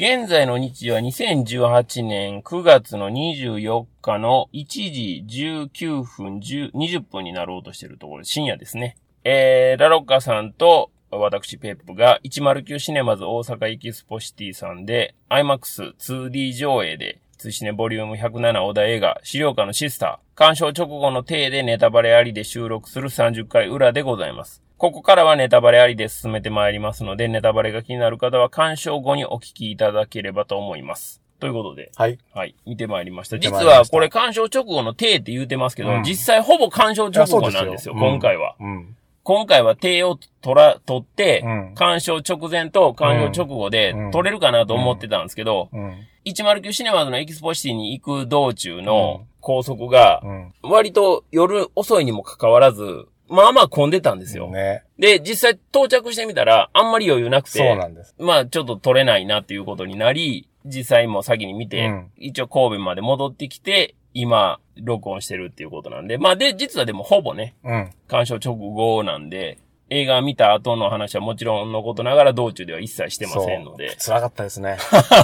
現在の日時は2018年9月の24日の1時19分10 20分になろうとしているところ、深夜ですね。えー、ラロッカさんと私ペップが109シネマズ大阪エキスポシティさんで IMAX 2D 上映でツイシネボリューム107お題映画死霊館のシスター鑑賞直後の体でネタバレありで収録する30回裏でございます。ここからはネタバレありで進めてまいりますので、ネタバレが気になる方は鑑賞後にお聞きいただければと思います。ということで、はい。はい、見てまいりました。実はこれ鑑賞直後の体って言うてますけど、うん実際ほぼ鑑賞直後なんですよ、いやそう今回は。うん。今回は手を取ら、取って、うん鑑賞直前と鑑賞直後でうん取れるかなと思ってたんですけど、うん。109シネマズのエキスポシティに行く道中の高速がう、ん。割と夜遅いにもかかわらず、まあまあ混んでたんですよ。ね。で、実際到着してみたら、あんまり余裕なくて、そうなんです。まあちょっと撮れないなっていうことになり、実際もう先に見て、うん一応神戸まで戻ってきて、今、録音してるっていうことなんで、まあで、実はでもほぼね、うん。鑑賞直後なんで、映画見た後の話はもちろんのことながら道中では一切してませんので、辛かったですね。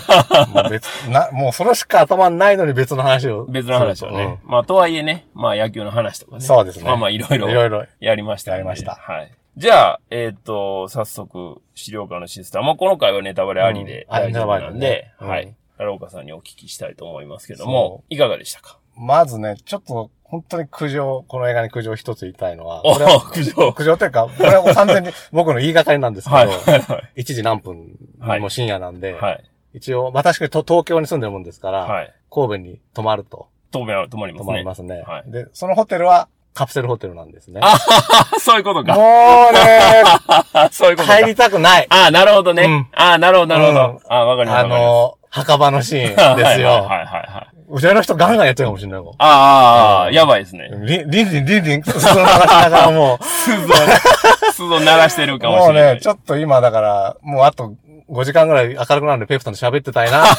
もう別、な、もうそれしか頭にないのに別の話を。別の話をね。まあとはいえね、まあ野球の話とかね。そうですねまあまあいろいろいろいろ。やりましたやりましたはい。じゃあ、えっ、と、早速、資料館のシステム。まあこの回はネタバレありで大丈夫なんで、うんはい。ラローカさんにお聞きしたいと思いますけどもそ、いかがでしたか？まずね、ちょっと、本当に苦情、この映画に苦情一つ言いたいのは、おこれは苦情。苦情というか、これはもう完全に 僕の言いがかりなんですけど、はい。はい。1時何分、はいもう深夜なんで、はい。一応、私がと東京に住んでるもんですから、はい。神戸に泊まると、当面は止まりますね。泊まりますね。はいで、そのホテルはカプセルホテルなんですね。あそういうこともうか。ね、そういうことか。帰りたくない。あなるほどね。うんあなるほど、なるほうんど。あわかります。あの、墓場のシーンですよ。はいはいはいはい。後ろの人ガンガンやってるかもしれないもん。ああ、やばいですね。リン、リンリン、リンリン、その流しながらも鈴を、鈴を鳴らしてるう、かももうしれない。ね、ちょっと今だから、もうあと5時間ぐらい明るくなるんでペプさんと喋ってたいな。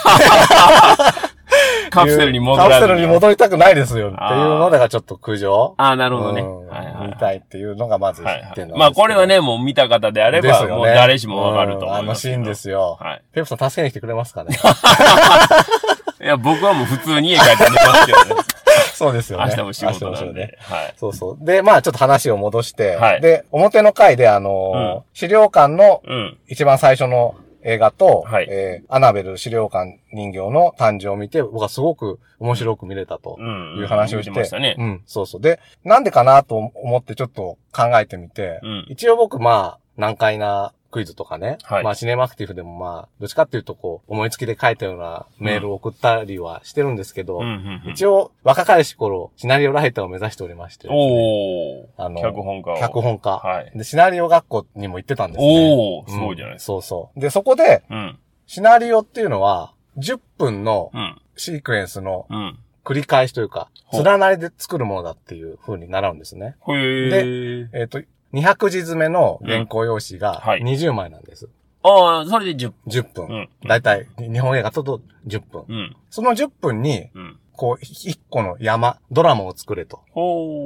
カプセルに戻らずカプセルに戻りたくないですよ。っていうのがちょっと苦情。ああ、なるほどね。うんはいはい見たいっていうのがまずはい一点。まあこれはね、もう見た方であれば、もう誰しもわかると思い。うんあのシーンですよ。はい。ペプさん助けに来てくれますかね いや、僕はもう普通に家帰って寝ますけどね。そうですよね。明日も仕事なんで。はい。そうそう。で、まあちょっと話を戻して、はいで、表の回であのー資料館のうん。一番最初の映画と、はいえーアナベル資料館人形の誕生を見て、僕はすごく面白く見れたとうん。いう話をして、言ってましたね。うん、そうそう。で、なんでかなと思ってちょっと考えてみて、うん一応僕まあ、難解なクイズとかね、はいまあシネマクティブでもまあ、どっちかっていうとこう、思いつきで書いたようなメールを送ったりはしてるんですけど、うんうんうん。一応若かりし頃、シナリオライターを目指しておりましてね、おー。あの脚本家を。脚本家。はい。で、シナリオ学校にも行ってたんですね。おー、すごいじゃないですか。そうそう。で、そこで、うん。シナリオっていうのは、10分のうん。シークエンスのうん。繰り返しというか、連なりで作るものだっていう風に習うんですね。へー。えっ、と、200字詰めの原稿用紙がうんはい20枚なんです。ああ、それで10 10分。うんだいたい日本映画だと10分。うん。その10分に、うん。こう、1個の山、ドラマを作れと。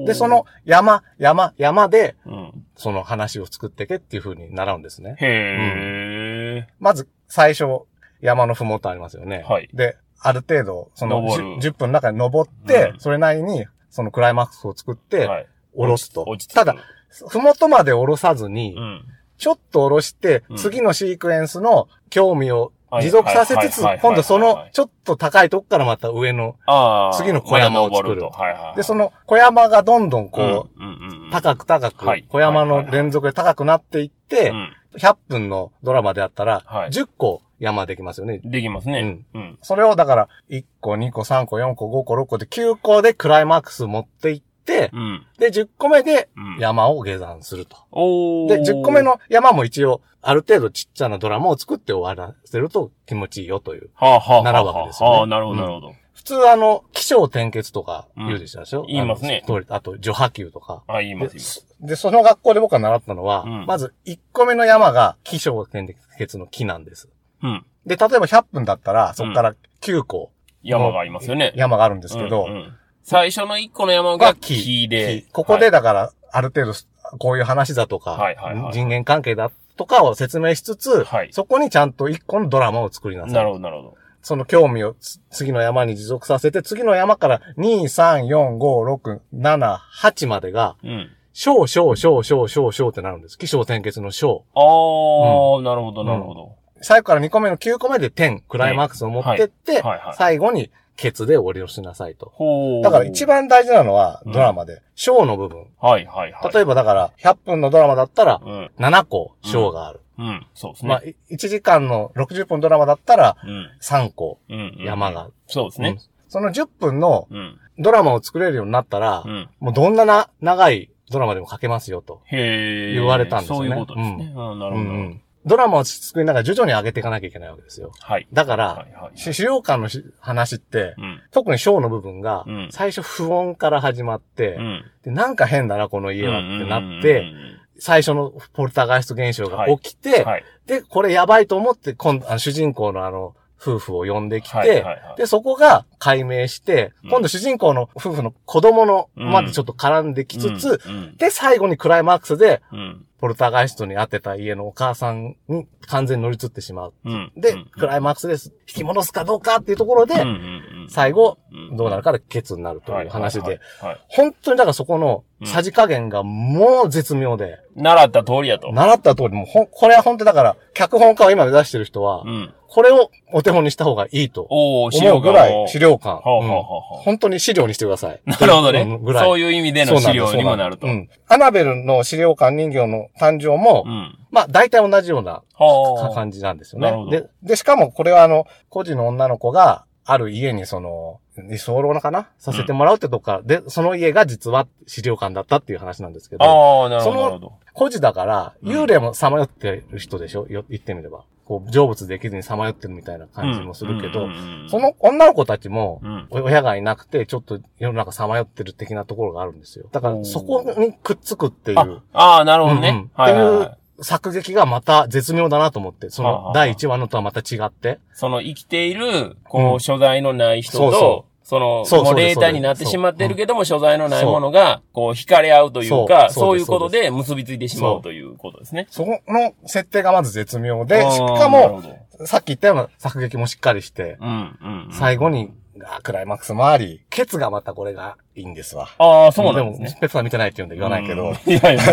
で、その、山、山、山で、うん。その話を作ってけっていう風に習うんですね。へまず、最初、山のふもとありますよね。はいで、ある程度、その登る 10, 10分の中に登って、うんそれなりに、そのクライマックスを作っー。て、はい。下ろすと。落ち着くただ、、ふもとまで下ろさずに、うん。ちょっと下ろして、うん次のシークエンスの興味をはい持続させつつ今度そのちょっと高いとこからまた上の。次の小山を作る。で、その小山がどんどんこう。高く高くはい、小山の連続で高くなっていってう、ん。100分のドラマであったらはい、10個山できますよね。できますね。うん。それをだから、1個、2個、3個、4個、5個、6個で9個でクライマックス持っていって、うん。で、10個目でうん。山を下山すると。おー。で、10個目、の山も一応、ある程度ちっちゃなドラマを作って終わらせると気持ちいいよという。はあ、はあ、はあ。習うわけですよねはあ、なるほど、なるほど。普通あの、気象転結とか言うでしたでしょ、ん言いますねあと、除波球とか。あ、言いま、です言います。で、その学校で僕が習ったのは、うんまず1個目の山が気象転結の木なんです。うん。で、例えば100分だったら、そこから9個山がありますよね。山があるんですけど、うんうん最初の1個の山がが木木で。木ここでだから、ある程度、こういう話だとか、はいはいはい人間関係だとかを説明しつつ、はいそこにちゃんと一個のドラマを作りなさい。なるほど、なるほど。その興味をつ次の山に持続させて、次の山から2、3、4、5、6、7、8までが、うん。小、小、小、小、小、小ってなるんです。気象転結の小。あー、なるほど、なるほど。最後から2個目の9個目で点、クライマックスを持ってって、はいはいはい最後にケツで折り押しなさいと。だから一。番大事なのは、うんドラマで、小の部分。はいはいはい。例えばだから、100分のドラマだったら、うん。7個小がある。うん。そうですね。まあ、い1時間の60分ドラマだったら、うん。3個うん。うん山がある。そうですね。うんその10分のうん。ドラマを作れるようになったら、うん。もうどんなな長いドラマでも書けますよと。言われたんですよねそういうことですね。うん、なるほど。ドラマを作りながら徐々に上げていかなきゃいけないわけですよ。はい。だから、はいはい。し資料館のし話って、うん。特に小の部分がうん、最初不穏から始まって、うん。でなんか変だな、この家はってなっうんて、最初のポルターガイスト現象が起きて、うんうんうんはい。で、これやばいと思って、今度、あの主人公のあの、夫婦を呼んできて、はいはいはいで、そこが解明して、うん今度主人公の夫婦の子供のうんまでちょっと絡んできつつ、うん。で、最後にクライマックスで、うん。ポルターガイストに当てた家のお母さんに完全に乗り移ってしまう。うん。で、うんクライマックスです。引き戻すかどうかっていうところで、最後、うんどうなるかでケツになるという話で、。本当にだからそこのさじ加減がもう絶妙で、習った通りやと。習った通り、もうこれは本当だから、脚本家を今目指してる人はう、ん。これをお手本にした方がいいと資料思うぐらい資料館。本当に資料にしてください。なるほどねうんぐ。らい。そういう意味での資料にもなると。そうなん。アナベルの資料館人形の誕生も、うん。まあ大体同じようなはあ。感じなんですよね。で、で、しかもこれはあの、孤児の女の子が、ある家にその、居候かな？させてもらうってとこから、で、その家が実は資料館だったっていう話なんですけど、ああ、なるほど、その。孤児だから、うん幽霊もさまよってる人でしょ？よ言ってみれば。こう、成仏できずにさまよってるみたいな感じもするけど、その女の子たちも、親がいなくて、ちょっと世の中さまよってる的なところがあるんですよ。だから、そこにくっつくっていう。あ、ああ、なるほどねっていうはい。作劇がまた絶妙だなと思って、その第1話のとはまた違って。その生きている、こうんう、所在のない人と、その、そうもう霊体になってしまってるけども、所在のないものが、こう、惹かれ合うというか、そういうことで結びついてしまそううということですね。そこの設定がまず絶妙で、しかも、さっき言ったような作劇もしっかりして。最後に、あクライマックスもあり、ケツがまたこれがいいんですわ。ああ、そうなんですね。も、ペッパー見てないって言うんで言わないけど。うん。いやいや、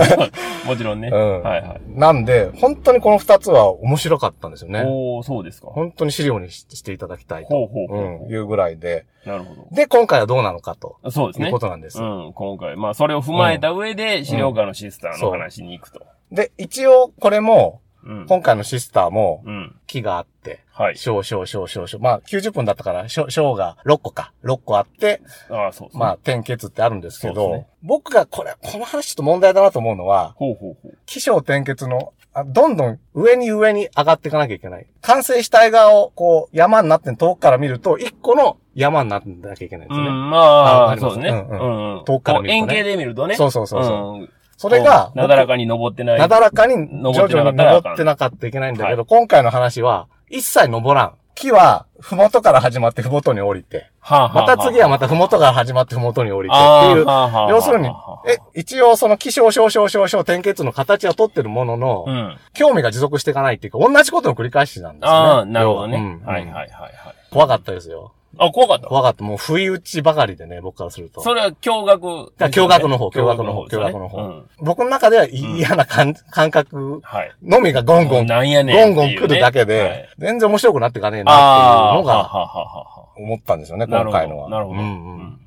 もちろんね。うんはいはい。なんで、本当にこの二つは面白かったんですよね。おー、そうですか。本当に資料にししていただきたいと。ほうほうほううん、いうぐらいで。なるほで、今回はどうなのかと。ど。そうですねいうこ。となんです。うん、今回。まあ、それを踏まえた上で、資料館のシスターの話に行くと。で、一応、これも、うん。今回のシスターも、うん。木があって、はい。小小小小小。まあ、90分だったから、小小が6個か。6個あって、ああ、そうね。まあ、点結ってあるんですけど、ね僕がこれ、この話ちょっと問題だなと思うのは、ほうほうほう。気象点結の、あどんどん上に上に上がっていかなきゃいけない。完成した絵画を、こう、山になって遠くから見ると、一個の山になってなきゃいけないんですよね。うん、まあ、ああそうですね。ううんんうん。遠くから見るとね円形で見るとね。そうそうそうそううん。それが、なだらかに登ってない。なだらかに徐登ってなか々に登ってなかったいけないんだけど、は今回の話は、一切登らん。木は、ふもとから始まってふもとに降りて、また次はまたふもとから始まってふもとに降りてあっていう、要するにはあ、え、一応その気象小小小小点結の形は取ってるものの、うん。興味が持続していかないっていうか、同じことの繰り返しなんですよね。ああ、なるほどね。はいはいはい。怖かったですよ。あ、怖かった？怖かった。もう不意打ちばかりでね、僕からすると。それは驚愕だから驚愕の方、驚愕の方、驚愕の方。僕の中では嫌な感感覚はい。のみがゴンゴン、なんやねんゴンゴン来るだけはいで、全然面白くなっていかねえなっていうのが思ったんですよね、今回のは。なるほど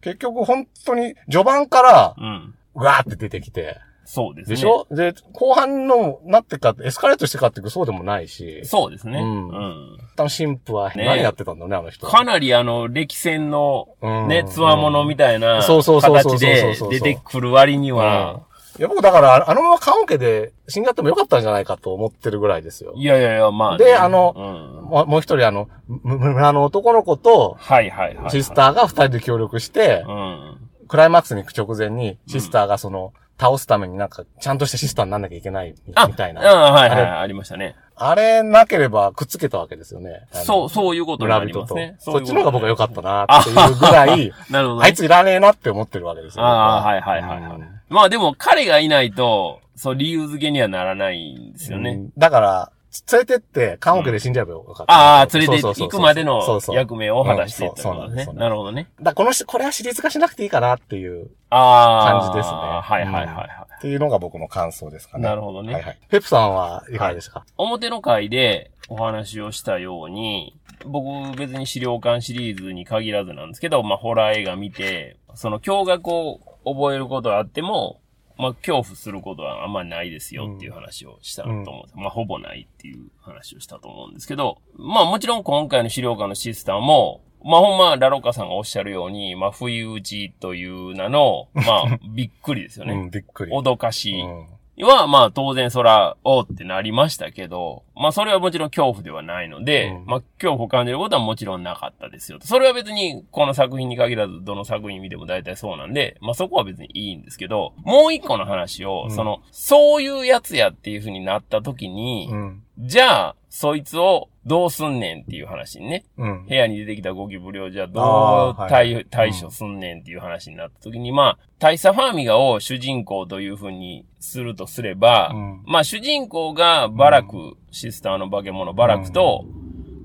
結局本当に序盤から、うん。うわーって出てきて、そうですね。でしょ？で、後半のなってかエスカレートしてかっていうとそうでもないし、そうですね。ううんん。多分神父はね何やってたんだろうね、あの人は。かなりあの、歴戦のうんね、つわものみたいなそうそうそうそう形そうで出てくる割には、いや、僕だから、あのまま棺桶で死んじゃってもよかったんじゃないかと思ってるぐらいですよ。いやいやいや、まあね。であのうんもう一人、あの、む村の男の子と、はいはいはい。シスターが二人で協力して、うん。クライマックスに行く直前に、シスターがその、倒すためになんか、ちゃんとしたシスターになんなきゃいけないみたいな。うん、はいはい、ありましたね。あれなければくっつけたわけですよね。そう、そういうことになりますね。。そっちの方が僕は良かったな。なっていうぐらい、なるほどね。あいついらねえなって思ってるわけですよ。ああ、僕はいはいはい。まあでも彼がいないと、そう、理由付けにはならないんですよね。うんだから、連れてって、棺桶で死んじゃえばよかった。ああ、連れて行くまでの役目を果たしていったうんですそうなるほどね。だこの人、これはシリーズ化しなくていいかなっていう、ああ。感じですねはいはいはいはっていうのが僕の感想ですかい。ね。なるほどね。はいはい。ペプさんはいかがでしたか、表の回でお話をしたように、僕別に資料館シリーズに限らずなんですけど、まあホラー映画見て、その驚愕を覚えることはあっても、まあ恐怖することはあんまないですよっていう話をしたと思うんです。まあほぼないっていう話をしたと思うんですけど、まあもちろん今回の資料館のシステムも、まあほんまラロッカさんがおっしゃるように、まあ不意打ちという名の、まあ びっくりですよね。うん、びっくり。脅かし、うんは、まあ当然そら、おーってなりましたけど、まあそれはもちろん恐怖ではないので、うんまあ恐怖を感じることはもちろんなかったですよ。それは別にこの作品に限らずどの作品見ても大体そうなんで、まあそこは別にいいんですけど、もう一個の話を、うんその、そういうやつやっていう風になった時に、うん。じゃあ、そいつをどうすんねんっていう話にね、うん部。屋に出てきたゴキブリをじゃあどうあーはい対,、対処すんねんっていう話になった時に、まあ、大佐ファーミガを主人公という風にするとすれば、うんまあ主人公がバラク、シスターの化け物バラクと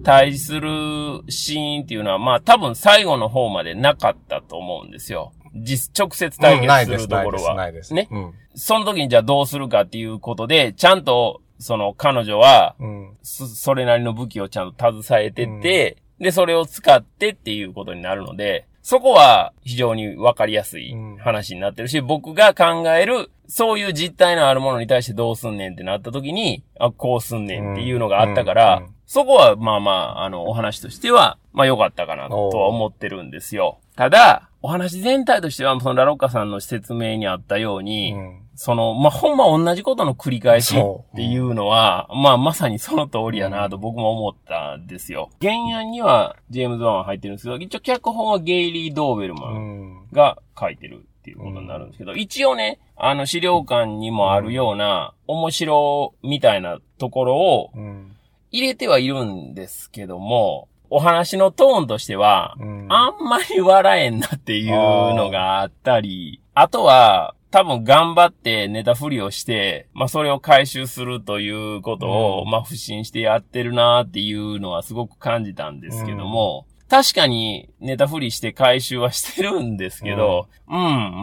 対峙するシーンっていうのは、まあ多分最後の方までなかったと思うんですよ。実、直接対決でするところは。ないです。ね。うん。その時にじゃあどうするかっていうことで、ちゃんと、その彼女は、うん。そそれなりの武器をちゃんと携えてて、で、それを使ってっていうことになるので、そこは非常にわかりやすいうん。話になってるし、僕が考える、そういう実体のあるものに対してどうすんねんってなった時に、あ、こうすんねんっていうのがあったから、うん。うん。そこはまあまあ、あの、お話としては、まあ良かったかなとは思ってるんですよ。ただ、お話全体としては、そのラロッカさんの説明にあったように、うんその、まあ、ほんま同じことの繰り返しっていうのは、まあ、まさにその通りやなと僕も思ったんですよ。原案にはジェームズ・ワンは入ってるんですけど、一応脚本はゲイリー・ドーベルマうンん。が書いてるっていうことになるんですけど、一応ね、あの資料館にもあるような面白みたいなところをうん。入れてはいるんですけども、お話のトーンとしては、うん。あんまり笑えんなっていうのがあったり、あとは、多分頑張ってネタ振りをして、まあそれを回収するということを、うん。まあ不審してやってるなっていうのはすごく感じたんですけども、確かにネタ振りして回収はしてるんですけど、うん、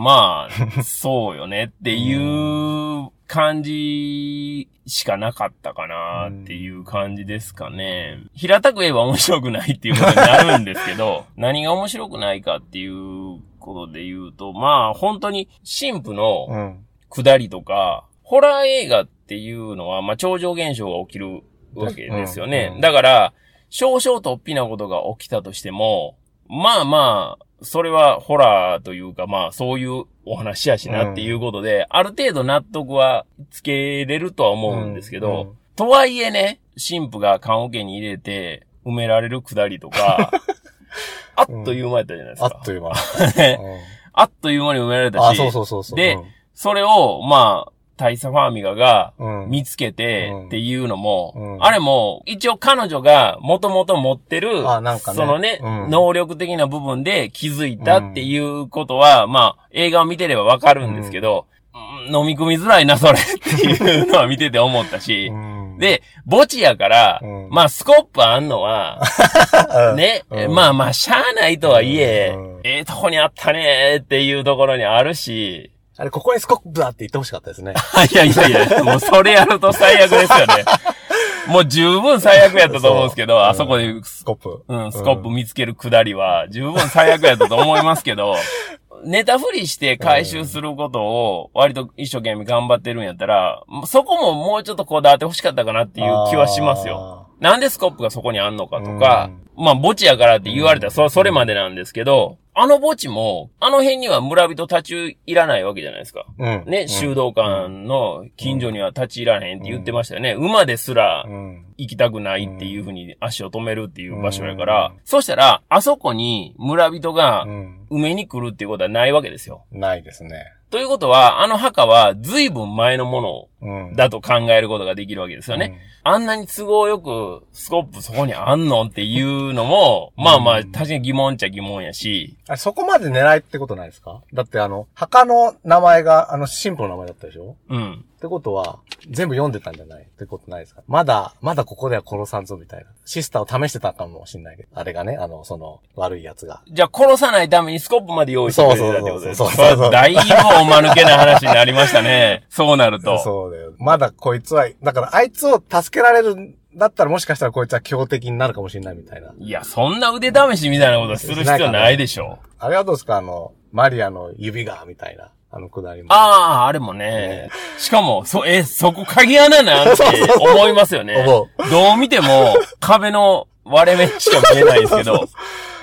まあ、そうよねっていう感じしかなかったかなっていう感じですかね。平たく言えば面白くないっていうことになるんですけど、何が面白くないかっていうことで言うと、まあ本当に神父のうん。下りとか、ホラー映画っていうのは、まあ超常現象が起きるわけですよね。うんうんだから、少々突飛なことが起きたとしても、まあまあ、それはホラーというか、まあそういうお話やしなっていうことで、ある程度納得はつけれるとは思うんですけど、うんとはいえね、神父が棺桶に入れて埋められる下りとか、あっという間やったじゃないですか。あっという間。あっという間に埋められたし、あ、そうそうそうそう。でそれを、まあ、大佐ファーミガがうん、うん。見つけてうんっていうのも、うんあれも、一応彼女がもともと持ってる、ねそのね、うん能力的な部分で気づいたっていうことは、まあ、映画を見てればわかるんですけど、うん飲み込みづらいな、それ。っていうのは見てて思ったし、うん、で、墓地やから、うん。まあ、スコップあんのは、うん、ね、うん。まあまあ、しゃあないとはいえ、うん。ええとこにあったねーっていうところにあるし、あれ、ここにスコップだって言ってほしかったですね。いやいやいや、もうそれやると最悪ですよね。もう十分最悪やったと思うんですけど、あそこで、スコップ。うん、スコップ見つけるくだりは十分最悪やったと思いますけど、ネタ振りして回収することを割と一生懸命頑張ってるんやったら、そこももうちょっとこだわって欲しかったかなっていう気はしますよ。よ。なんでスコップがそこにあんのかとか、まあ墓地やからって言われたらそそれまでなんですけど、あの墓地も、あの辺には村人立ち入らないわけじゃないですか。うん。ね、修道館の近所には立ち入らへんって言ってましたよね。馬ですらうん。行きたくないっていうふうに足を止めるっていう場所やかうらん、そしたら、あそこに村人がうん。埋めに来るっていうことはないわけですよ。ないですね。ということは、あの墓は随分前のもうん。のだと考えることができるわけですよね。あんなに都合よくスコップそこにあんのっていうのも、まあまあ、うん確かに疑問っちゃ疑問やし、あれそこまで狙いってことないですか？だってあの、墓の名前が、あの、神父の名前だったでしょ？うん。ってことは、全部読んでたんじゃないってことないですか？まだ、まだここでは殺さんぞみたいな。シスターを試してたかもしんないけど。あれがね、あの、その、悪い奴が。じゃあ殺さないためにスコップまで用意してくれてたってことですそうそうそうだいぶおまぬけな話になりましたね。そうなると。そうだよ。まだこいつは、だからあいつを助けられるんだったらもしかしたらこいつは強敵になるかもしれないみたいな。いや、そんな腕試しみたいなことする必要ないでしょ。あれはどうですか？あの、マリアの指が、みたいな。あのくだりも。ああ、あれもね。しかも、そ、え、そこ鍵穴なんて 思いますよね。思どう見ても壁の割れ目しか見えないんですけど。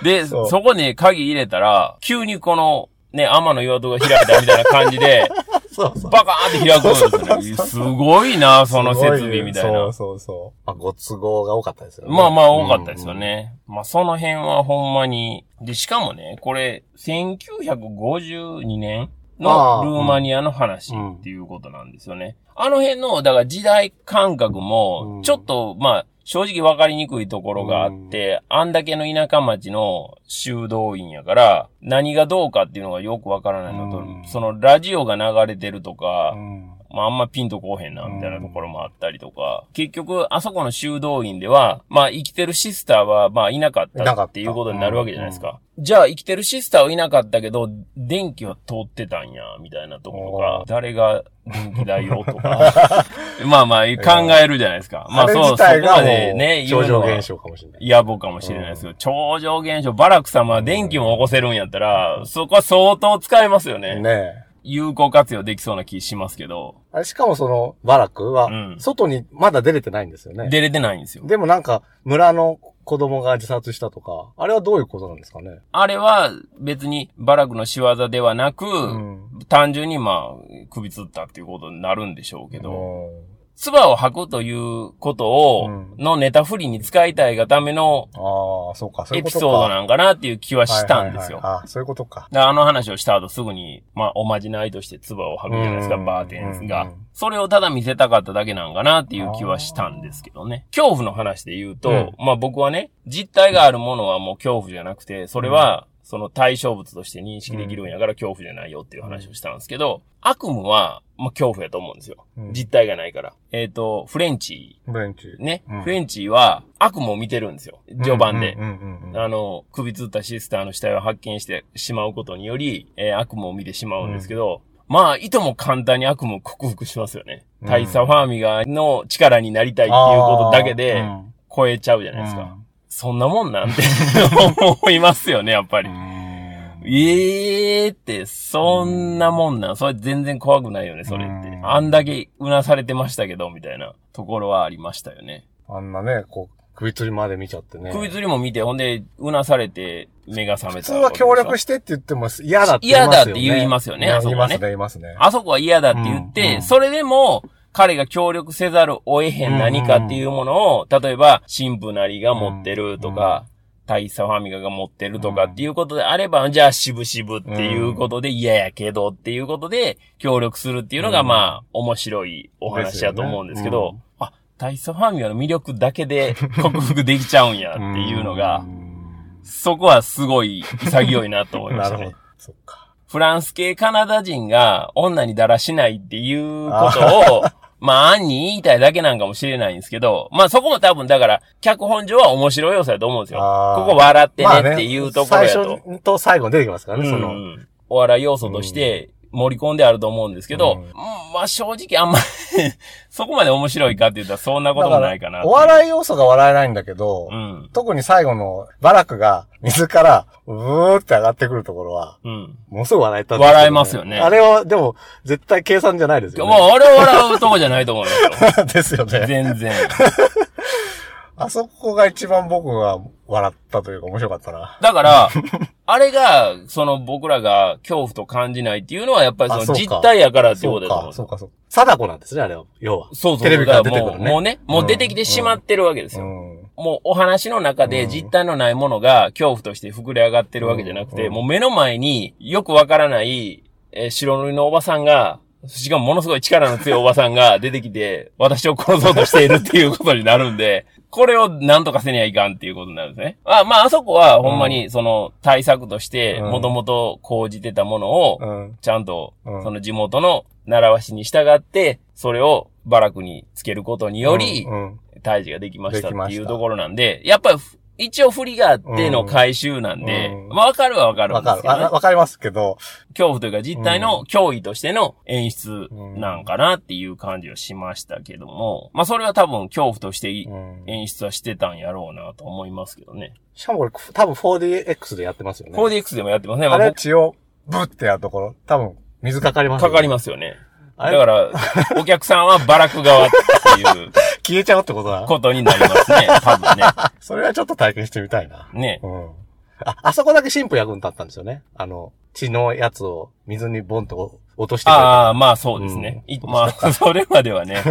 で、そこに鍵入れたら、急にこの、ね、天の岩戸が開いたみたいな感じで、そうそう。バカーって開くんですよね。すごいな、その設備みたいなそう。そうそう。まあ、ご都合が多かったですよね。まあまあ多かったですよね。まあその辺はほんまに。で、しかもね、これ、1952年のルーマニアの話っていうことなんですよね。あの辺の、だから時代感覚うもん、ちょっと、まあ、正直わかりにくいところがあって、あんだけの田舎町の修道院やから、何がどうかっていうのがよくわからないのと、うんそのラジオが流れてるとか、うん。まあ、あんまピンとこうへんな、みたいなところもあったりとか、結局、あそこの修道院では、まあ、生きてるシスターは、まあ、いなかったっていうことになるわけじゃないですか。じゃあ、生きてるシスターはいなかったけど、電気は通ってたんや、みたいなところおがー、誰が電気代をとか、まあまあ、考えるじゃないですか。まあ、そう、そこまでね、超常言うのは現象かもしれない。野暮かもしれないですけど、超常現象、バラク様は電気も起こせるんやったら、そこは相当使えますよね。ねえ。有効活用できそうな気しますけど、あれしかもその、バラクはうん、外にまだ出れてないんですよね。出れてないんですよ。でもなんか、村の子供が自殺したとか、あれはどういうことなんですかね？あれは別にバラクの仕業ではなく、ん。単純にまあ、首つったっていうことになるんでしょうけど、うん唾を吐くということを、うんのネタ振りに使いたいがためのああ、そうか、そういエうことか。ピソードなんかなっていう気はしたんですよ。はいはいはいあそういうことか。であの話をした後すぐに、まあ、おまじないとして唾を吐くじゃないですか、うんバーテンがうん。それをただ見せたかっただけなんかなっていう気はしたんですけどね。恐怖の話で言うと、うんまあ僕はね、実体があるものはもう恐怖じゃなくて、それは、その対象物として認識できるんやから恐怖じゃないよっていう話をしたんですけど、悪夢は、まあ恐怖やと思うんですよ。うん実体がないから。えっ、と、フレンチ、ブレンチ。ね、うんフレンチは悪夢を見てるんですよ。序盤で。あの、首つったシスターの死体を発見してしまうことにより、えー悪夢を見てしまうんですけど、まあ、いとも簡単に悪夢を克服しますよね。うん大佐ファーミガーの力になりたいっていうことだけで超えちゃうじゃないですか。そんなもんなんて思いますよね、やっぱり。ええーって、そんなもんなん。それ全然怖くないよね、それってう。んあんだけうなされてましたけど、みたいなところはありましたよね。あんなね、こう、首吊りまで見ちゃってね。首吊りも見て、ほんで、うなされて目が覚めた。普通は協力してって言っても嫌だって言い嫌ますよね。だって言いますよねあそこはね言いますね、言いますね。あそこは嫌だって言って、うんうんそれでも、彼が協力せざるを得へん何かっていうものを、例えば、神父なりが持ってるとか、大佐ファミガが持ってるとかっていうことであれば、じゃあ、渋々っていうことで嫌やけどっていうことで、協力するっていうのが、うん。まあ、面白いお話だと思うんですけど、あ、大佐ファミガの魅力だけで 克服できちゃうんやっていうのがう、ん。そこはすごい潔いなと思いましたね。なるほど。。そっか。フランス系カナダ人が女にだらしないっていうことを、まあ、暗に言いたいだけなんかもしれないんですけど、まあそこも多分だから、脚本上は面白い要素だと思うんですよ。ここ笑ってまあねっていうところやと。最初と最後に出てきますからね、その。うんお笑い要素として盛り込んであると思うんですけど、うんうんまあ正直あんまり そこまで面白いかって言ったらそんなこともないかなお笑い要素が笑えないんだけど、うん。特に最後のバラクが 水からうーって上がってくるところは、うん。ものすごい笑えたんですけど笑えますよねあれは、でも、絶対計算じゃないですよまあ、ね。あれは笑うとこじゃないと思いますよ。ですよね。全然。あそこが一番僕が笑ったというか面白かったな。だから、あれが、その僕らが恐怖と感じないっていうのはやっぱりそのあそうか実体やからっていうそうことだと思う、。かそうか、そうか。貞子なんですね、あれは。要は。そうそう。テレビから出てくだるね。らもうもうね、もう出てきてしまってるわけですよ。うん。もうお話の中で実体のないものが恐怖として膨れ上がってるわけじゃなくて、うんもう目の前によくわからない、えー白塗りのおばさんが、しかもものすごい力の強いおばさんが出てきて、私を殺そうとしているっていうことになるんで、これをなんとかせにはいかんっていうことになるんですね。あまあ、あそこはほんまにその対策として、うん。もともと講じてたものを、うん。ちゃんとう、ん。その地元の習わしに従って、それをバラクにつけることにより退治ができましたっていうところなんで、やっぱりふ一応振りがあっての回収なんで、うんまあわかるはわかるんわかる。ですけど、ねわ、わかりますけど、恐怖というか実態の脅威としての演出なんかなっていう感じはしましたけども、まあそれは多分恐怖として演出はしてたんやろうなと思いますけどね。しかもこれ、多分 4DX でやってますよね。4DX でもやってますね。まあれ、血をブってやるところ、多分、水かかりますかかりす。ますよね。だから、お客さんはバラク側っていう 消えちゃうってことだ。ことになりますね。多分ね。それはちょっと体験してみたいな。ね。うん。あ、あそこだけ神父役に立ったんですよね。あの、血のやつを水にボンと落としてああ、まあそうですね。いまあ、それまではね、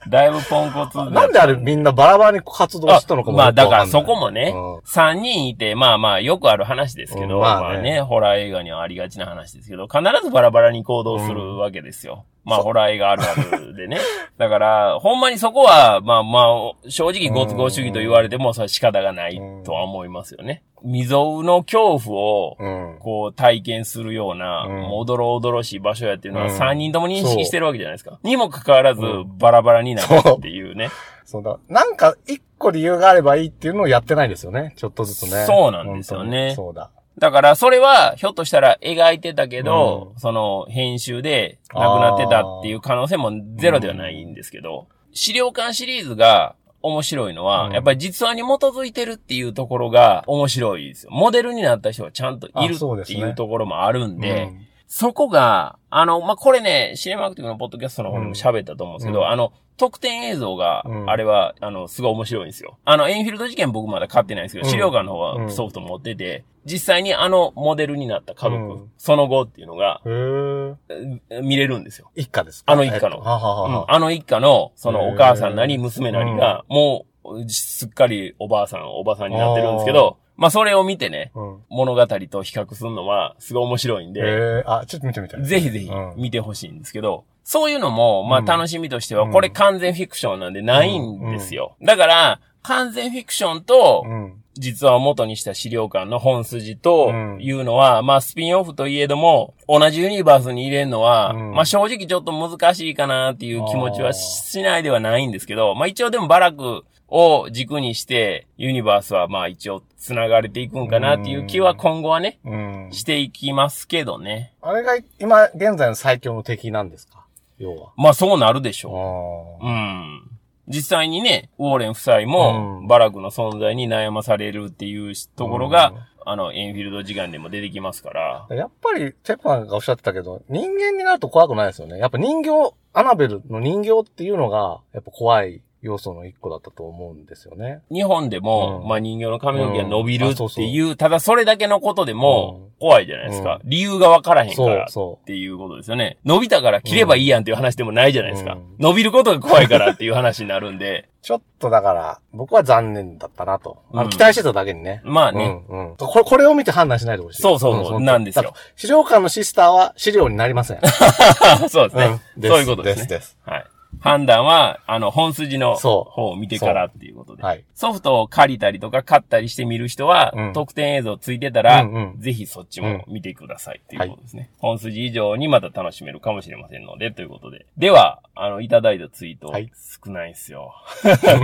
だいぶポンコツなんであれみんなバラバラに活動したのかもまあだからそこもねうん、三人いて、まあまあよくある話ですけど、うんまあねまあね、ホラー映画にはありがちな話ですけど、必ずバラバラに行動するわけですよ。まあホラー映画あるあるでね。だから、ほんまにそこは、まあまあ、正直ご都合主義と言われても、それは仕方がないとは思いますよね。未曾有の恐怖を、うん。こう体験するような、おどろおどろしい場所やっていうのはうん3人とも認識してるわけじゃないですか。にもかかわらずバラバラになるっていうね。そうだ。なんか、一個理由があればいいっていうのをやってないですよね。ちょっとずつね。そうなんですよねそうだ。だからそれはひょっとしたら描いてたけど、その編集で亡くなってたっていう可能性もゼロではないんですけど、資料館シリーズが面白いのは、うん。やっぱり実話に基づいてるっていうところが面白いですよ。モデルになった人がちゃんといるあそうですね。っていうところもあるんで、うんそこが、あの、まあ、これね、シネマアクティブのポッドキャストの方でも喋ったと思うんですけど、うん。あの、特典映像がう、ん。あれは、あの、すごい面白いんですよ。あの、エンフィールド事件僕まだ買ってないんですけど、うん。資料館の方うん。はソフト持ってて、実際にあのモデルになった家族、うん。その後っていうのが、見れるんですよ。一家ですか？あの一家の。えっとはははあの一家の、そのお母さんなり娘なりが、もう、すっかりおばあさん、おばさんになってるんですけど、まあ、それを見てね、うん。物語と比較するのは、すごい面白いんで、ええあ、ちょっと見てみたい。ぜひぜひうん。見てほしいんですけど、そういうのも、まあうん。楽しみとしては、うん。これ完全フィクションなんでないんですよ。だから、完全フィクションと、うん。実は元にした資料館の本筋とうん。いうのは、まあスピンオフといえども、同じユニバースに入れるのは、うん。まあ正直ちょっと難しいかなっていう気持ちはしないではないんですけど、まあ一応でもバラクを軸にして、ユニバースはまあ一応繋がれていくんかなっていう気は今後はね、うん。していきますけどね。あれが今、現在の最強の敵なんですか？要は。まあそうなるでしょう。あうん。実際にね、ウォーレン夫妻もうん、バラクの存在に悩まされるっていうところが、あの、エンフィールド時間でも出てきますから。あ。やっぱり、テッパンがおっしゃってたけど、人間になると怖くないですよね。やっぱ人形、アナベルの人形っていうのが、やっぱ怖い要素の一個だったと思うんですよね。日本でも、うんまあ人形の髪の毛が伸びるうんあそうっていう、ただそれだけのことでもうん怖いじゃないですか。理由がわからへんかそうら、っそていうことですよね。伸びたから切ればいいやんっていう話でもないじゃないですか。うん伸びることが怖いからっていう話になるんで、う。ちょっとだから、僕は残念だったなと。あのうん期待してただけにね。まあね、うんうん。これ、これを見て判断しないでほしい。そうそうそうなんですよ資料館のシスターは資料になりません。そうですね、うんそういうことですね。です。はい。判断は、あの、本筋の方を見てからっていうことで。はい。ソフトを借りたりとか買ったりして見る人は、うん特典映像ついてたら、うんうんぜひそっちも見てくださいっていうことですね。本筋以上にまた楽しめるかもしれませんので、ということで。では、あの、いただいたツイート、はい少ないんすよ。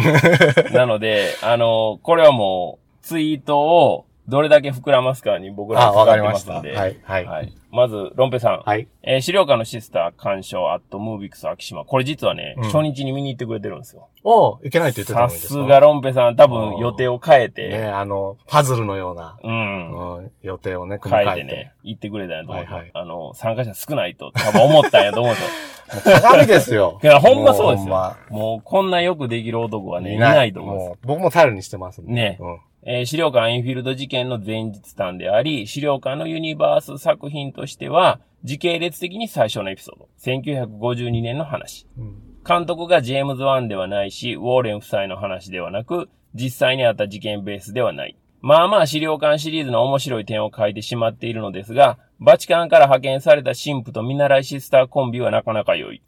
なので、あの、これはもう、ツイートをどれだけ膨らますかに僕らあ、はかかわかりました。はい。はい。はい。まず、ロンペさん。はい。えー資料館のシスター鑑賞アットムービックス秋島。これ実はね、うん初日に見に行ってくれてるんですよ。おいけないって言ってたのさにですか？すがロンペさん、多分予定を変えて、ね、あの、パズルのような、うん。うん、予定をね、組み変替えて。えてね、行ってくれたんやと思うと、はいはいあの、参加者少ないと多分思ったんやと思うと。鏡ですよ。いや、ほんまそうですよ。もほんまもう、こんなよくできる男はね、いないと思う僕も頼りにしてますんでねうん。えー資料館エンフィールド事件の前日談であり、資料館のユニバース作品としては、時系列的に最初のエピソード。1952年の話。うん監督がジェームズ・ワンではないし、ウォーレン夫妻の話ではなく、実際にあった事件ベースではない。まあまあ資料館シリーズの面白い点を書いてしまっているのですが、バチカンから派遣された神父と見習いシスターコンビはなかなか良い。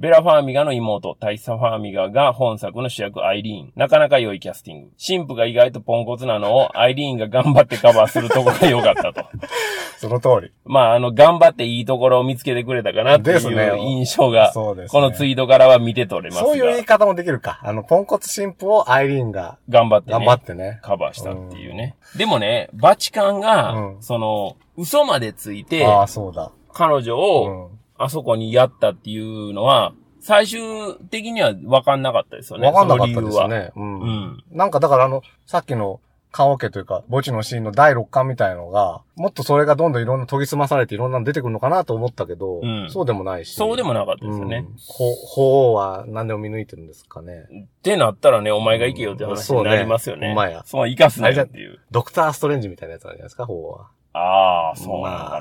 ベラ・ファーミガの妹、タイサ・ファーミガが本作の主役アイリーン。なかなか良いキャスティング。神父が意外とポンコツなのをアイリーンが頑張ってカバーするところが良かったと。その通り。まあ、あの、頑張っていいところを見つけてくれたかなっていう印象が、ねこのツイートからは見て取れますが。そういう言い方もできるか。あの、ポンコツ神父をアイリーンが頑張ってね。頑張ってね。カバーしたっていうね。でもね、バチカンが、うんその、嘘までついて、ああ、そうだ。彼女うを、ん。あそこにやったっていうのは、最終的には分かんなかったですよね。わかんなかった。ですね。う。うんん。なんかだからあの、さっきの棺桶というか、墓地のシーンの第6巻みたいのが、もっとそれがどんどんいろんな研ぎ澄まされていろんなの出てくるのかなと思ったけど、うんそうでもないし。そうでもなかったですよね。うんほ、法は何でも見抜いてるんですかね。ってなったらね、お前が行けよって話になりますよね。そうねほんまやそう、生かすなよっていう。ドクターストレンジみたいなやつなんじゃないですか、法は。ああ、そうなのか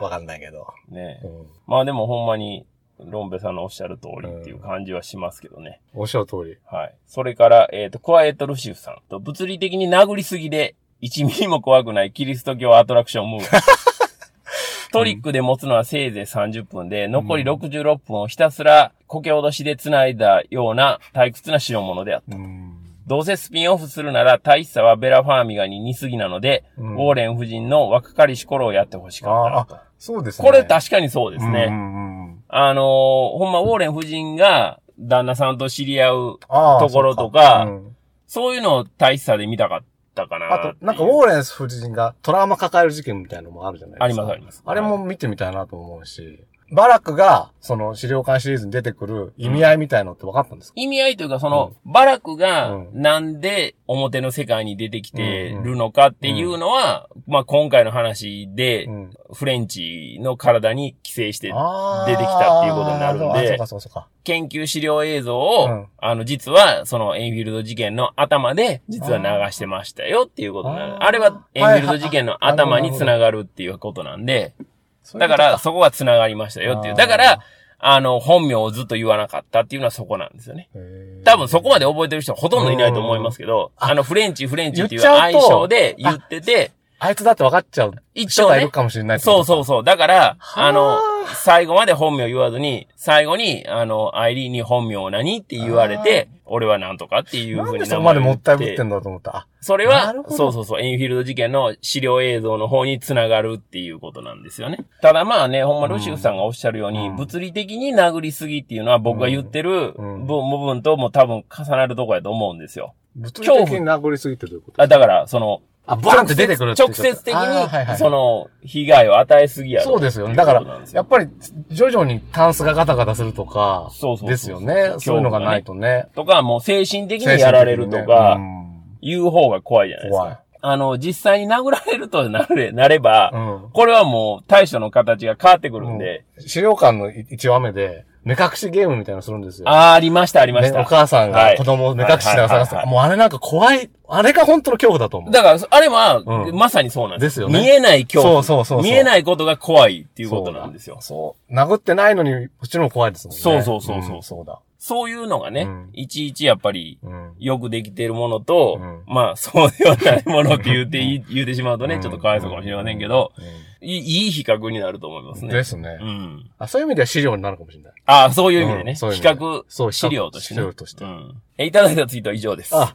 わかんないけど。な。ねうん。まあでもほんまに、ロンベさんのおっしゃる通りっていう感じはしますけどね。おっしゃる通り。はい。それから、えっ、と、クワイエット・ルシフさんと、物理的に殴りすぎで、1ミリも怖くないキリスト教アトラクションムーブ。トリックで持つのはせいぜい30分で、残り66分をひたすら苔脅しで繋いだような退屈な代物であった。うん。どうせスピンオフするなら、大差はベラ・ファーミガに似すぎなので、うんウォーレン夫人の若かりし頃をやってほしかった。そうですね。これ確かにそうですね。うんうんうんあのーほんま、ウォーレン夫人が旦那さんと知り合うところとかそううんそういうのを大差で見たかったかなあと、なんか、ウォーレンス夫人がトラウマ抱える事件みたいなのもあるじゃないですか。ありますありますあれも見てみたいなと思うし、バラックが、その資料館シリーズに出てくる意味合いみたいのって分かったんですか、意味合いというか、その、バラクがうん。なんで表の世界に出てきてるのかっていうのは、まあ今回の話でう、ん、フレンチの体に寄生して、出てきたっていうことになるんで。研究資料映像を、うん。あの、実は、その、エンフィールド事件の頭で、実は流してましたよっていうことなのあれは、エンフィールド事件の頭につながるっていうことなんで、だから、そこがつながりましたよっていう。だから、あの、本名をずっと言わなかったっていうのはそこなんですよね。多分そこまで覚えてる人はほとんどいないと思いますけど、うんあの、フレンチ、フレンチっていう愛称で言ってて、あいつだって分かっちゃう一応ねいる、かもしれないそうそうそう。だから、はあ。あの、最後まで本名言わずに、最後に、あの、アイリーンに本名何って言われて、俺はなんとかっていうふうにでそこまでもったいぶってんだと思った？あ、それはそうそうそう、エンフィールド事件の資料映像の方につながるっていうことなんですよね。ただまあね、ほんまルシウスさんがおっしゃるように、うん。物理的に殴りすぎっていうのは僕が言ってる部分とも多分重なるとこやと思うんですよ。物理的に殴りすぎてどういうこと？あだから、その、あ、バーンって出てくる直接的に、その、被害を与えすぎやろ。そうですよ。ね。だからやっぱり、徐々にタンスがガタガタするとか、そうそうですよね。そういうのがないとね。とか、もう精神的にやられるとか、いう方が怖いじゃないです怖い。か。あの、実際に殴られるとなれ、なれば、うん。これはもう対処の形が変わってくるんで、資料館の一話目で、目隠しゲームみたいなのするんですよ。ああ、ありました、ありました。ねお母さんはいが子供を目隠ししながら探すもうあれなんか怖い。あれが本当の恐怖だと思う。だから、あれは、うんまさにそうなんです。ですよね見えない恐怖。そうそうそう見えないことが怖いっていうことなんですよ。そう。殴ってないのに、こっちの方が怖いですもんね。そうそうそうそうんそうだ。そういうのがね、うんいちいちやっぱり、うん。よくできているものと、うんまあ、そうではないものって言って、言うてしまうとね、うんちょっとかわいそうかもしれませんけど、ういいいい比較になると思いますん。ね。ですねう。ん。あそういう意味では資料になるかもしれない。ああ、そういう意味でね。うんそういう意比較そう資料としてね。資料としてうん。え、いただいたツイートは以上です。あ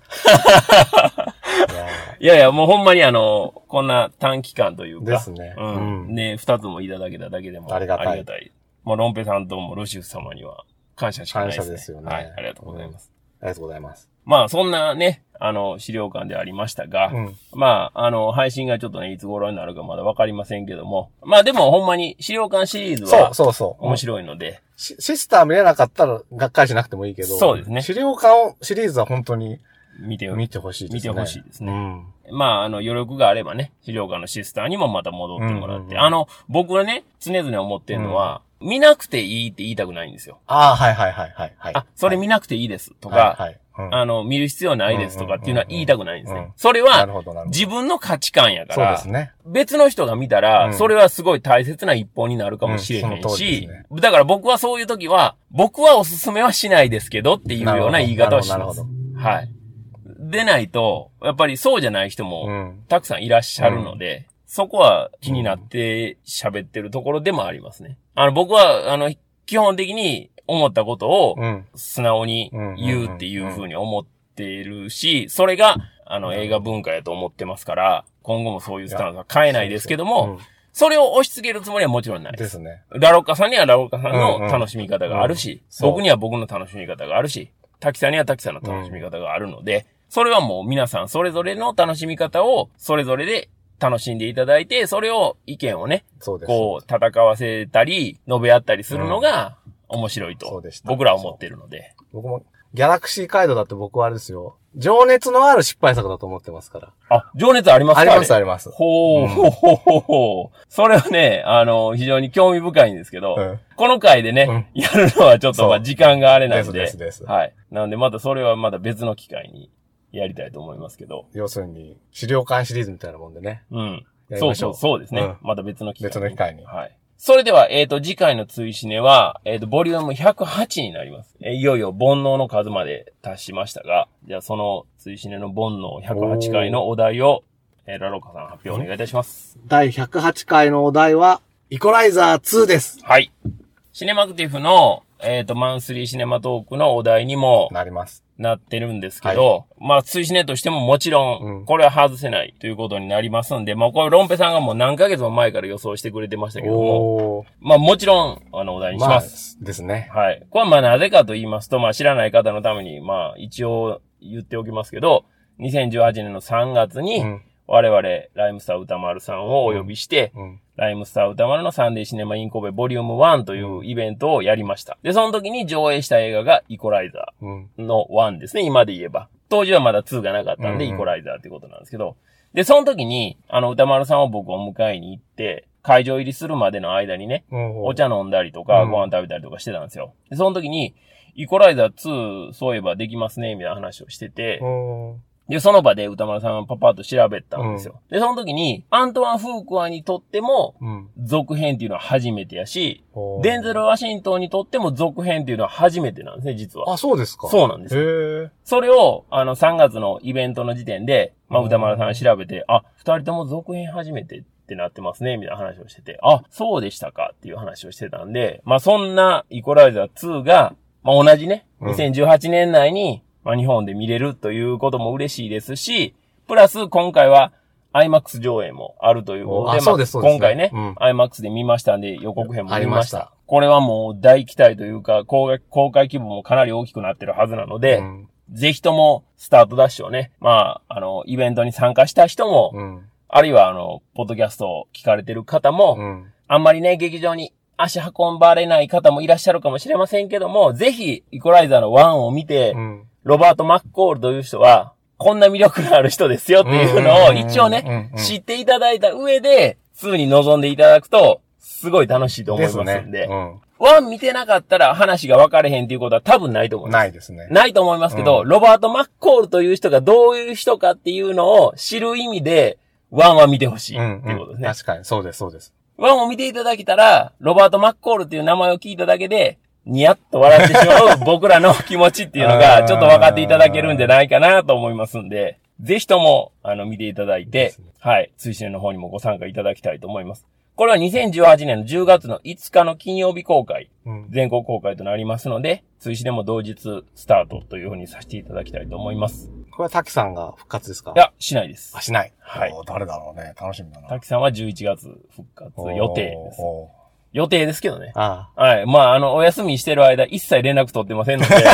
いや いやいや、もうほんまにあの、こんな短期間というか。ですねうん。うんね、二つもいただけただけでもありがたいもうロンペさんともルシウス様には感謝しかないですね。感謝ですよねはい、ありがとうございます。ありがとうございます。まあ、そんなね、あの、資料館でありましたが、うん。まあ、あの、配信がちょっとね、いつ頃になるかまだわかりませんけども、まあでもほんまに資料館シリーズそうはそうそう。面白いので、シシスター見れなかったら、がっかりしなくてもいいけど。そうですね資料館をシリーズは本当に見て見てほしいですね。見てほしいですねうん。まあ、あの、余力があればね、資料館のシスターにもまた戻ってもらって、うんうんうんあの、僕はね、常々思ってるのは、見なくていいって言いたくないんですよ。ああ、はいはいはいはい。はい、あ、それ見なくていいですとか、はいはいうんあの、見る必要ないですとかっていうのは言いたくないんですねうんうんうん。それは。自分の価値観やからそうです、ね。別の人が見たうら、んそれはすごい大切な一本になるかもしれへうんしです、だから僕はそういう時は、僕はおすすめはしないですけどっていうような言い方をしますなるほど。はい。でないと、やっぱりそうじゃない人も、うん。たくさんいらっしゃるので、そこは気になって喋ってるところでもありますね。あの、僕は、あの、基本的に思ったことをうん。素直に言うっていうふうに思っているし、それが、あの、映画文化やと思ってますから、今後もそういうスタンスは変えないですけども、それを押し付けるつもりはもちろんないうん。ですね。ラロッカさんにはラロッカさんうんうんの楽しみ方があるし、僕には僕の楽しみ方があるし、滝さんには滝さんの楽しみ方があるので、それはもう皆さんそれぞれの楽しみ方をそれぞれで楽しんでいただいて、それを意見をね、そうです。こう戦わせたり、述べ合ったりするのが面白いと僕らは思ってるので。僕も、ギャラクシー街道だって僕はあれですよ。情熱のある失敗作だと思ってますから。あ、情熱ありますか？あります、ねあります。ほう、うんほうほうほうほう。それはね、あの、非常に興味深いんですけど、うんこの回でね、やるのはちょっとまあ時間があれなんで、ですですですはい。なのでまたそれはまた別の機会にやりたいと思いますけど、要するに、資料館シリーズみたいなもんでね。うん。そうそう、やりましょう。そうですね。うんまた別の機会に。別の機会にはい。それでは、えっ、と、次回の追試ねは、えっ、と、ボリューム108になります。えーいよいよ煩悩の数まで達しましたが、じゃあその追試ねの煩悩108回のお題を、えーラロカさん発表お願いいたします。第108回のお題は、イコライザー2です。はい。シネマクティフの、えっ、と、マンスリーシネマトークのお題にもなります。なってるんですけど、まあ、追試ねとしてももちろ、うんんこれは外せないということになりますんで、まあ、これロンペさんがもう何ヶ月も前から予想してくれてましたけども。まあ、もちろん、あの、お題にしまあます。、ですね。はい。これはまあなぜかと言いますと、まあ知らない方のために、まあ一応言っておきますけど、2018年の3月に、うん。我々、ライムスター歌丸さんをお呼びして、うん。ライムスター歌丸のサンデーシネマインコベボリューム1というイベントをやりました。で、その時に上映した映画がイコライザうん。ーの1ですね、今で言えば。当時はまだ2がなかったんで、うんうんイコライザーってことなんですけど。で、その時に、あの歌丸さんを僕を迎えに行って、会場入りするまでの間にね、うんお茶飲んだりとか、うんご飯食べたりとかしてたんですよ。で、その時に、イコライザー2、そういえばできますね、みたいな話をしてて、うん。で、その場で歌丸さんがパパッと調べたんですよ。で、その時に、アントワン・フークアにとっても、うん。続編っていうのは初めてやし、おーデンゼル・ワシントンにとっても続編っていうのは初めてなんですね、実は。あ、そうですか。そうなんですよ。へえ。それを、あの、3月のイベントの時点で、まあ、うん歌丸さんが調べて、あ、二人とも続編初めてってなってますね、みたいな話をしてて、あ、そうでしたかっていう話をしてたんで、まあ、そんなイコライザー2が、まあ、同じね、うん2018年内に、まあ、日本で見れるということも嬉しいですし、プラス今回は、IMAX 上映もあるということで、あそうですそうですね今回ね、うん IMAX で見ましたんで予告編も見ました。ありましたこれはもう大期待というか、公開公開規模もかなり大きくなってるはずなので、うん。ぜひとも、スタートダッシュをね、まあ、あの、イベントに参加した人も、うん。あるいは、あの、ポッドキャストを聞かれてる方も、うん。あんまりね、劇場に足運ばれない方もいらっしゃるかもしれませんけども、ぜひ、イコライザーの1を見て、うん。ロバート・マッコールという人は、こんな魅力のある人ですよっていうのを、一応ね、うんうん知っていただいた上で、2に臨んでいただくと、すごい楽しいと思いますんで、ですね。うん。1見てなかったら話が分かれへんっていうことは多分ないと思います。ないですね。ないと思いますけど、うんロバート・マッコールという人がどういう人かっていうのを知る意味で、ワンは見てほしいうん。っていうことですね。確かに、そうです、そうです。ワンを見ていただけたら、ロバート・マッコールっていう名前を聞いただけで、ニヤッと笑ってしまう僕らの気持ちっていうのあが、ーちょっと分かっていただけるんじゃないかなと思いますんで、ぜひとも、あの、見ていただいてはい、追試の方にもご参加いただきたいと思います。これは2018年の10月の5日の金曜日公開、うん。全国公開となりますので、追試でも同日スタートというふうにさせていただきたいと思います。これは滝さんが復活ですか？いや、しないですあ、。しない。はい誰だろうね。楽しみだな。滝さんは11月復活予定です。おー予定ですけどね。あはい。まあ、あの、お休みしてる間、一切連絡取ってませんので、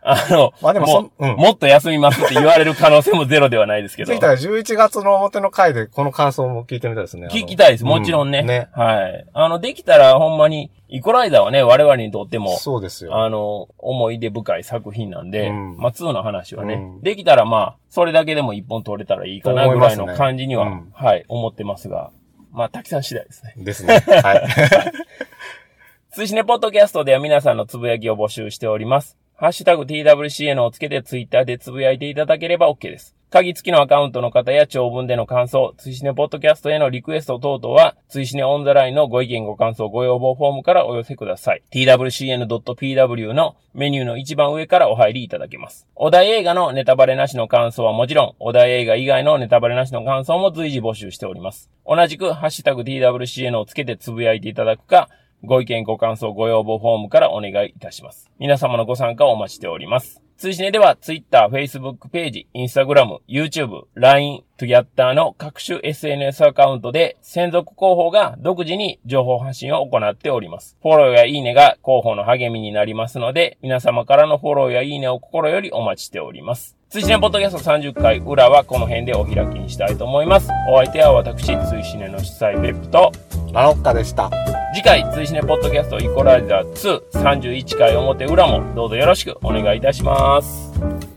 あの、まあでもそもうんもっと休みますって言われる可能性もゼロではないですけあ。ど。ついたら11月の表の回でこの感想も聞いてみたいですね。あの聞きたいです。もちろんね。うね。はい。あの、できたらほんまに、イコライザーはね、我々にとっても、そうですよ。あの、思い出深い作品なんで、うんまあ、2の話はね、うんできたらまあ、それだけでも一本取れたらいいかなぐらいの感じには、と思いますはい、思ってますが、まあ、滝さん次第ですね。ですね。はい。通信ねポッドキャストでは皆さんのつぶやきを募集しております。ハッシュタグ TWCN をつけてツイッターでつぶやいていただければ OK です。鍵付きのアカウントの方や長文での感想、追試ねポッドキャストへのリクエスト等々は、追試ねオンザラインのご意見ご感想ご要望フォームからお寄せください。twcn.pw のメニューの一番上からお入りいただけます。お題映画のネタバレなしの感想はもちろん、お題映画以外のネタバレなしの感想も随時募集しております。同じく、ハッシュタグ TWCN をつけてつぶやいていただくか、ご意見、ご感想、ご要望フォームからお願いいたします。皆様のご参加をお待ちしております。通信では Twitter、Facebook ページ、Instagram、YouTube、LINE、Twitter の各種 SNS アカウントで専属広報が独自に情報発信を行っております。フォローやいいねが広報の励みになりますので、皆様からのフォローやいいねを心よりお待ちしております。追試ねポッドキャスト30回裏はこの辺でお開きにしたいと思います。お相手は私、追試ねの主催別府と、ラロッカでした。次回、追試ねポッドキャストイコライザー2 31回表裏もどうぞよろしくお願いいたします。